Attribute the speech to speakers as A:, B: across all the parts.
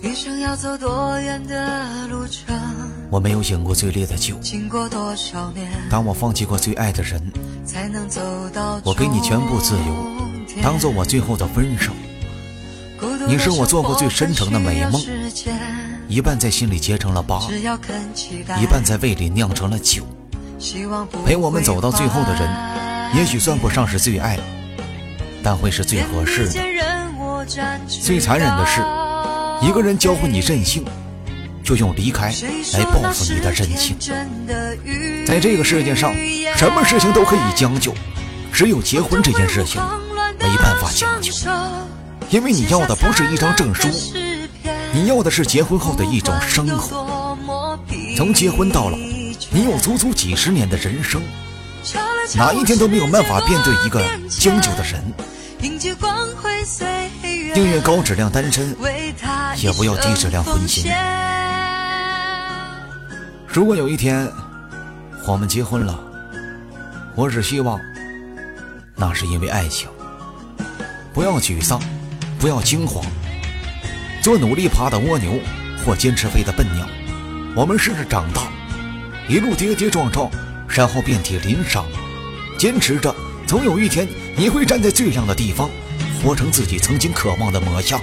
A: 一生要走多远的路程？
B: 我没有饮过最烈的酒，
A: 经过多少年，
B: 当我放弃过最爱的人，
A: 才能走到
B: 我给你全部自由，当做我最后的分手。你是我做过最深沉的美梦一半在心里结成了疤，一半在胃里酿成了酒。陪我们走到最后的人
A: 人
B: 也许算不上是最爱，但会是最合适的。最残忍的是，一个人教会你任性，就用离开来报复你的任性。在这个世界上，什么事情都可以将就，只有结婚这件事情没办法将就，因为你要的不是一张证书，你要的是结婚后的一种生活。从结婚到老，你有足足几十年的人生，哪一天都没有办法面对一个将就的人。宁愿高质量单身，也不要低质量婚姻。如果有一天我们结婚了，我只希望那是因为爱情。不要沮丧，不要惊慌，做努力爬的蜗牛或坚持飞的笨鸟。我们试着长大，一路跌跌撞撞，然后遍体鳞伤。坚持着，总有一天你会站在最亮的地方，活成自己曾经渴望的模样。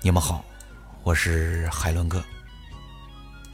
B: 你们好，我是海伦哥。